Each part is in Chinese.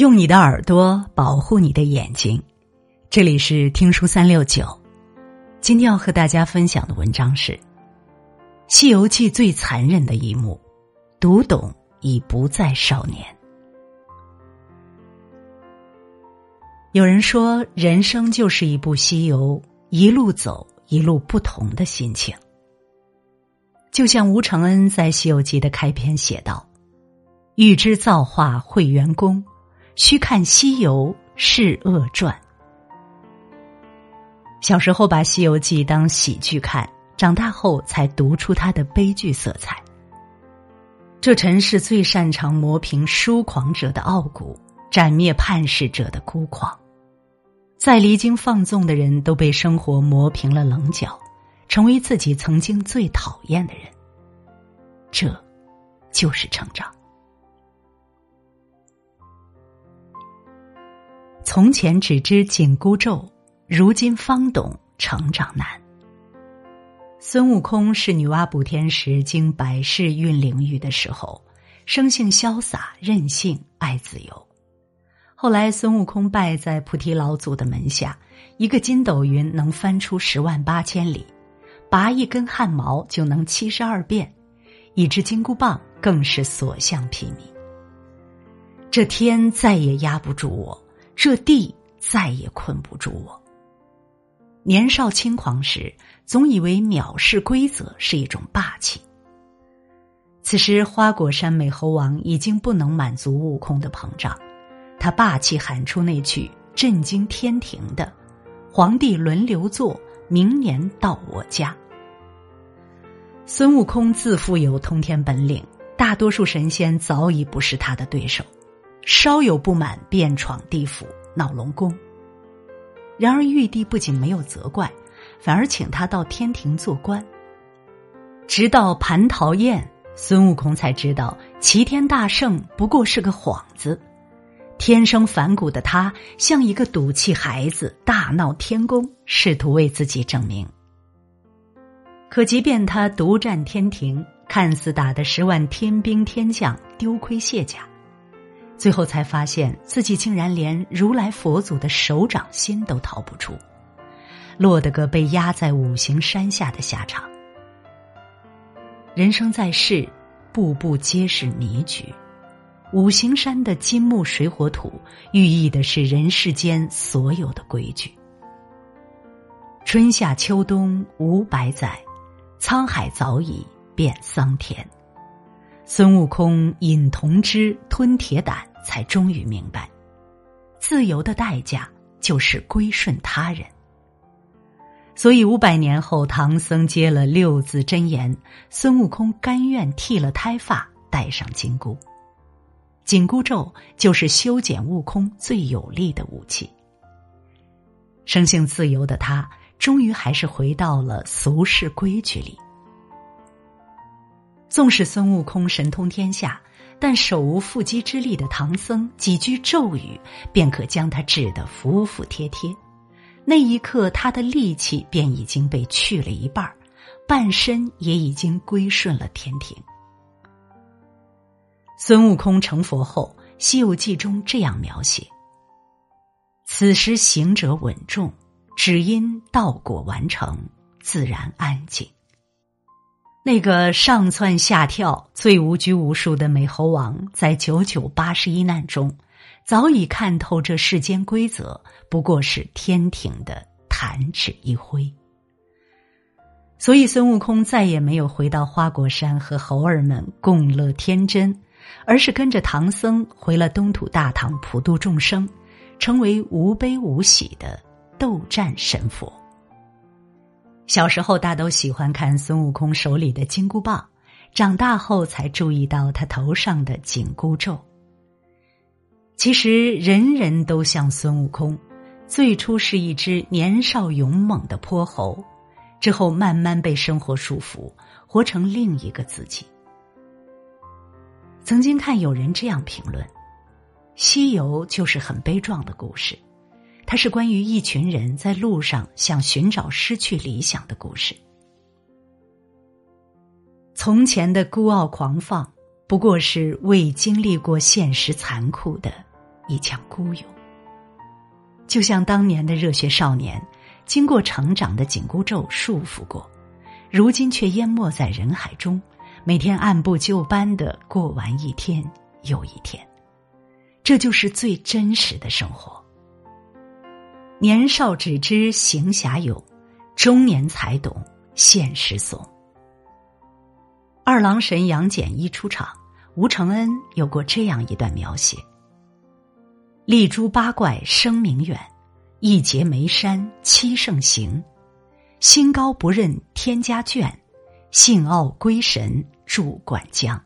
用你的耳朵保护你的眼睛，这里是听书三六九。今天要和大家分享的文章是《西游记》最残忍的一幕：读懂已不再少年。有人说，人生就是一部西游，一路走，一路不同的心情。就像吴承恩在《西游记》的开篇写道：“欲知造化会元功。”须看《西游释厄传》。小时候把《西游记》当喜剧看，长大后才读出它的悲剧色彩。这尘世最擅长磨平疏狂者的傲骨，斩灭叛世者的孤狂。再离经放纵的人都被生活磨平了棱角，成为自己曾经最讨厌的人。这，就是成长。从前只知紧箍咒，如今方懂成长难。孙悟空是女娲补天时经百世运灵域的时候，生性潇洒任性，爱自由。后来孙悟空拜在菩提老祖的门下，一个筋斗云能翻出十万八千里，拔一根汗毛就能七十二变，一支金箍棒更是所向披靡。这天再也压不住我。这地再也困不住我。年少轻狂时，总以为藐视规则是一种霸气。此时，花果山美猴王已经不能满足悟空的膨胀，他霸气喊出那句震惊天庭的：“皇帝轮流坐，明年到我家。”孙悟空自负有通天本领，大多数神仙早已不是他的对手。稍有不满，便闯地府闹龙宫。然而玉帝不仅没有责怪，反而请他到天庭做官。直到蟠桃宴，孙悟空才知道齐天大圣不过是个幌子。天生反骨的他，像一个赌气孩子，大闹天宫，试图为自己证明。可即便他独占天庭，看似打得十万天兵天将丢盔卸甲。最后才发现自己竟然连如来佛祖的手掌心都逃不出，落得个被压在五行山下的下场。人生在世，步步皆是迷局。五行山的金木水火土，寓意的是人世间所有的规矩。春夏秋冬五百载，沧海早已变桑田。孙悟空饮铜汁，吞铁胆。才终于明白，自由的代价就是归顺他人。所以五百年后，唐僧接了六字真言，孙悟空甘愿剃了胎发，戴上金箍。紧箍咒就是修剪悟空最有力的武器。生性自由的他，终于还是回到了俗世规矩里。纵使孙悟空神通天下。但手无缚鸡之力的唐僧几句咒语，便可将他治得服服帖帖。那一刻，他的力气便已经被去了一半半身也已经归顺了天庭。孙悟空成佛后，《西游记》中这样描写：此时行者稳重，只因道果完成，自然安静。那个上蹿下跳、最无拘无束的美猴王，在九九八十一难中，早已看透这世间规则不过是天庭的弹指一挥。所以，孙悟空再也没有回到花果山和猴儿们共乐天真，而是跟着唐僧回了东土大唐，普度众生，成为无悲无喜的斗战神佛。小时候，大都喜欢看孙悟空手里的金箍棒；长大后，才注意到他头上的紧箍咒。其实，人人都像孙悟空，最初是一只年少勇猛的泼猴，之后慢慢被生活束缚，活成另一个自己。曾经看有人这样评论：“西游就是很悲壮的故事。”它是关于一群人在路上想寻找失去理想的故事。从前的孤傲狂放，不过是未经历过现实残酷的一腔孤勇。就像当年的热血少年，经过成长的紧箍咒束缚过，如今却淹没在人海中，每天按部就班的过完一天又一天。这就是最真实的生活。年少只知行侠勇，中年才懂现实怂。二郎神杨戬一出场，吴承恩有过这样一段描写：立诛八怪声名远，一劫眉山七圣行，心高不认天家眷，性傲归神住管江。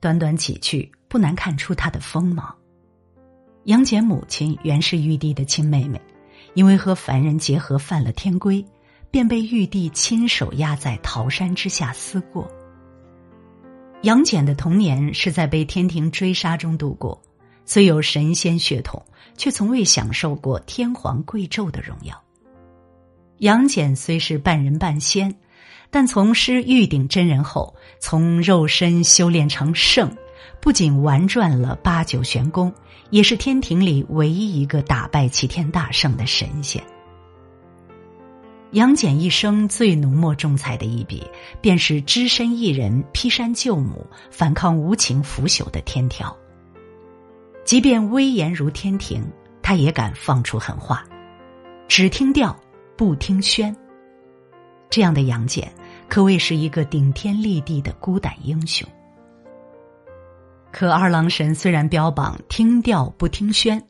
短短几句。不难看出他的锋芒。杨戬母亲原是玉帝的亲妹妹，因为和凡人结合犯了天规，便被玉帝亲手压在桃山之下思过。杨戬的童年是在被天庭追杀中度过，虽有神仙血统，却从未享受过天皇贵胄的荣耀。杨戬虽是半人半仙，但从师玉鼎真人后，从肉身修炼成圣。不仅玩转了八九玄功，也是天庭里唯一一个打败齐天大圣的神仙。杨戬一生最浓墨重彩的一笔，便是只身一人劈山救母、反抗无情腐朽的天条。即便威严如天庭，他也敢放出狠话，只听调不听宣。这样的杨戬，可谓是一个顶天立地的孤胆英雄。可二郎神虽然标榜听调不听宣，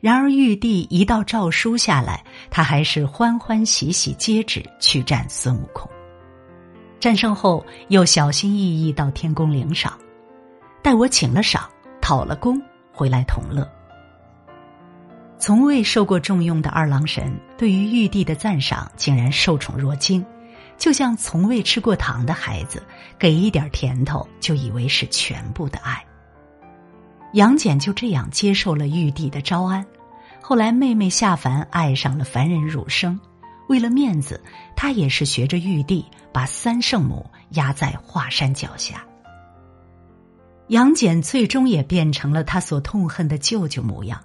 然而玉帝一道诏书下来，他还是欢欢喜喜接旨去战孙悟空。战胜后，又小心翼翼到天宫领赏，待我请了赏、讨了功，回来同乐。从未受过重用的二郎神，对于玉帝的赞赏竟然受宠若惊，就像从未吃过糖的孩子，给一点甜头就以为是全部的爱。杨戬就这样接受了玉帝的招安，后来妹妹下凡爱上了凡人儒生，为了面子，他也是学着玉帝把三圣母压在华山脚下。杨戬最终也变成了他所痛恨的舅舅模样，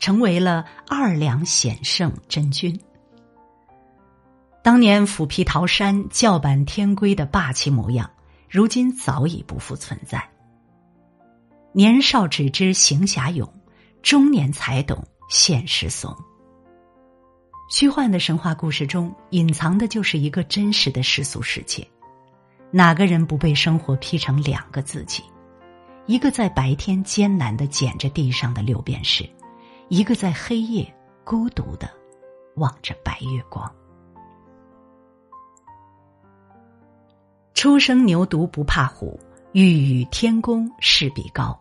成为了二两显圣真君。当年斧劈桃山、叫板天规的霸气模样，如今早已不复存在。年少只知行侠勇，中年才懂现实怂。虚幻的神话故事中，隐藏的就是一个真实的世俗世界。哪个人不被生活劈成两个自己？一个在白天艰难的捡着地上的六便士，一个在黑夜孤独的望着白月光。初生牛犊不怕虎，欲与天公试比高。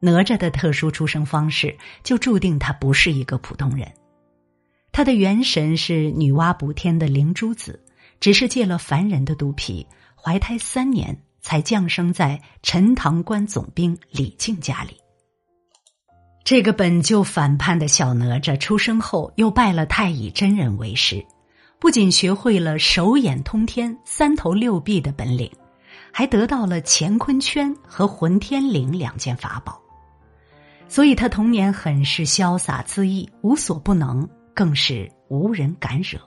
哪吒的特殊出生方式，就注定他不是一个普通人。他的元神是女娲补天的灵珠子，只是借了凡人的肚皮，怀胎三年才降生在陈塘关总兵李靖家里。这个本就反叛的小哪吒出生后，又拜了太乙真人为师，不仅学会了手眼通天、三头六臂的本领，还得到了乾坤圈和混天绫两件法宝。所以他童年很是潇洒恣意，无所不能，更是无人敢惹。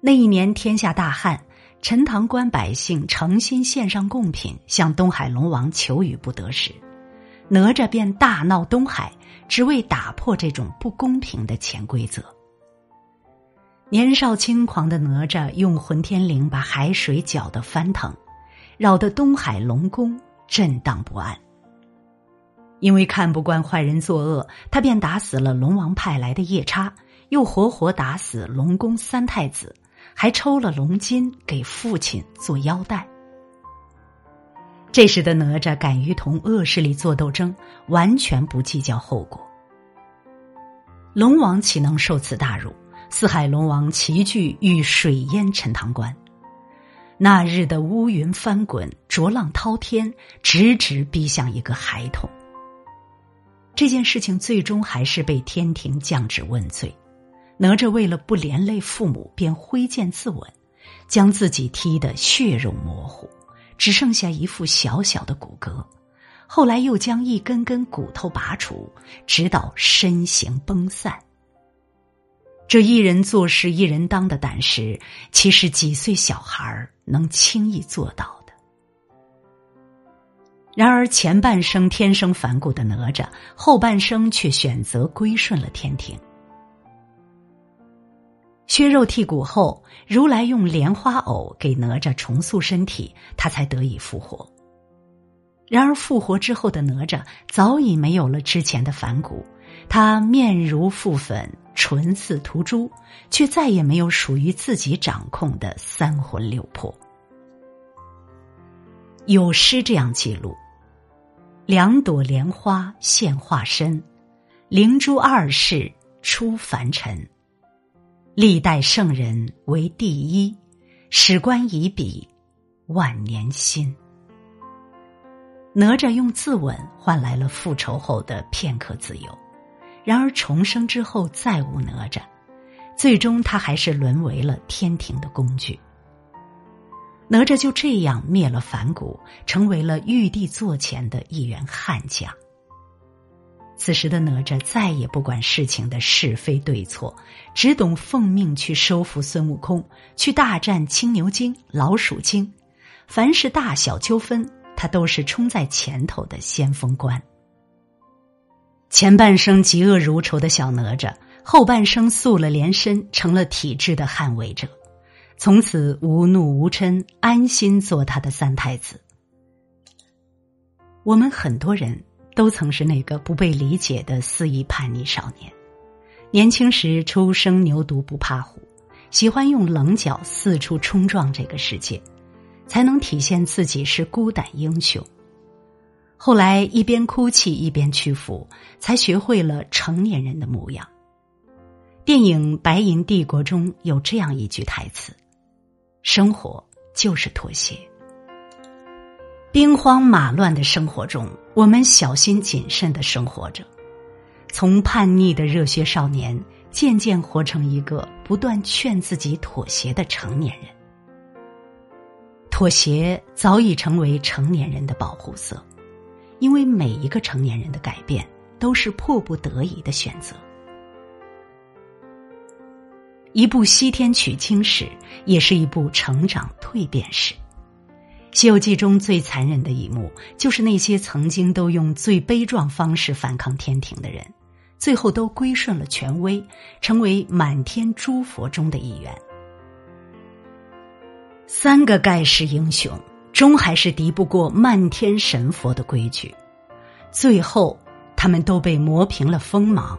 那一年天下大旱，陈塘关百姓诚心献上贡品向东海龙王求雨不得时，哪吒便大闹东海，只为打破这种不公平的潜规则。年少轻狂的哪吒用混天绫把海水搅得翻腾，扰得东海龙宫震荡不安。因为看不惯坏人作恶，他便打死了龙王派来的夜叉，又活活打死龙宫三太子，还抽了龙筋给父亲做腰带。这时的哪吒敢于同恶势力做斗争，完全不计较后果。龙王岂能受此大辱？四海龙王齐聚欲水淹陈塘关。那日的乌云翻滚，浊浪滔天，直直逼向一个孩童。这件事情最终还是被天庭降旨问罪。哪吒为了不连累父母，便挥剑自刎，将自己踢得血肉模糊，只剩下一副小小的骨骼，后来又将一根根骨头拔除，直到身形崩散。这一人做事一人当的胆识，岂是几岁小孩能轻易做到？然而前半生天生反骨的哪吒，后半生却选择归顺了天庭。削肉剔骨后，如来用莲花藕给哪吒重塑身体，他才得以复活。然而复活之后的哪吒早已没有了之前的反骨，他面如覆粉。唇似涂朱，却再也没有属于自己掌控的三魂六魄。有诗这样记录：“两朵莲花现化身，灵珠二世出凡尘。历代圣人为第一，史官以笔万年新。”哪吒用自刎换来了复仇后的片刻自由。然而重生之后再无哪吒，最终他还是沦为了天庭的工具。哪吒就这样灭了反骨，成为了玉帝座前的一员悍将。此时的哪吒再也不管事情的是非对错，只懂奉命去收服孙悟空，去大战青牛精、老鼠精。凡是大小纠纷，他都是冲在前头的先锋官。前半生嫉恶如仇的小哪吒，后半生塑了连身，成了体制的捍卫者，从此无怒无嗔，安心做他的三太子。我们很多人都曾是那个不被理解的肆意叛逆少年，年轻时初生牛犊不怕虎，喜欢用棱角四处冲撞这个世界，才能体现自己是孤胆英雄。后来一边哭泣一边屈服，才学会了成年人的模样。电影《白银帝国》中有这样一句台词：“生活就是妥协。”兵荒马乱的生活中，我们小心谨慎的生活着，从叛逆的热血少年，渐渐活成一个不断劝自己妥协的成年人。妥协早已成为成年人的保护色。因为每一个成年人的改变都是迫不得已的选择。一部西天取经史，也是一部成长蜕变史。《西游记》中最残忍的一幕，就是那些曾经都用最悲壮方式反抗天庭的人，最后都归顺了权威，成为满天诸佛中的一员。三个盖世英雄。终还是敌不过漫天神佛的规矩，最后他们都被磨平了锋芒，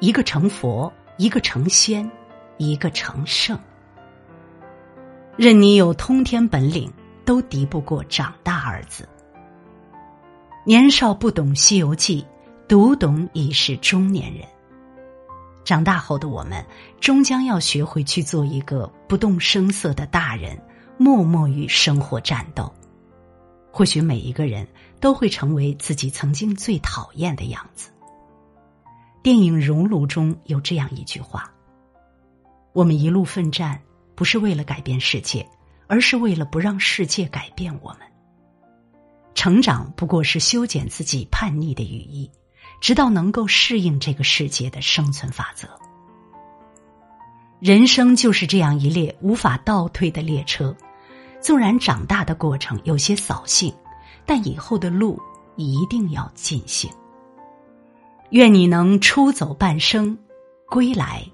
一个成佛，一个成仙，一个成圣。任你有通天本领，都敌不过长大二字。年少不懂《西游记》，读懂已是中年人。长大后的我们，终将要学会去做一个不动声色的大人。默默与生活战斗，或许每一个人都会成为自己曾经最讨厌的样子。电影《熔炉》中有这样一句话：“我们一路奋战，不是为了改变世界，而是为了不让世界改变我们。成长不过是修剪自己叛逆的羽翼，直到能够适应这个世界的生存法则。”人生就是这样一列无法倒退的列车，纵然长大的过程有些扫兴，但以后的路一定要尽兴。愿你能出走半生，归来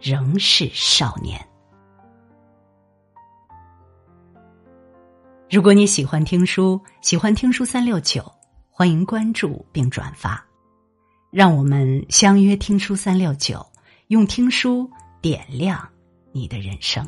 仍是少年。如果你喜欢听书，喜欢听书三六九，欢迎关注并转发，让我们相约听书三六九，用听书。点亮你的人生。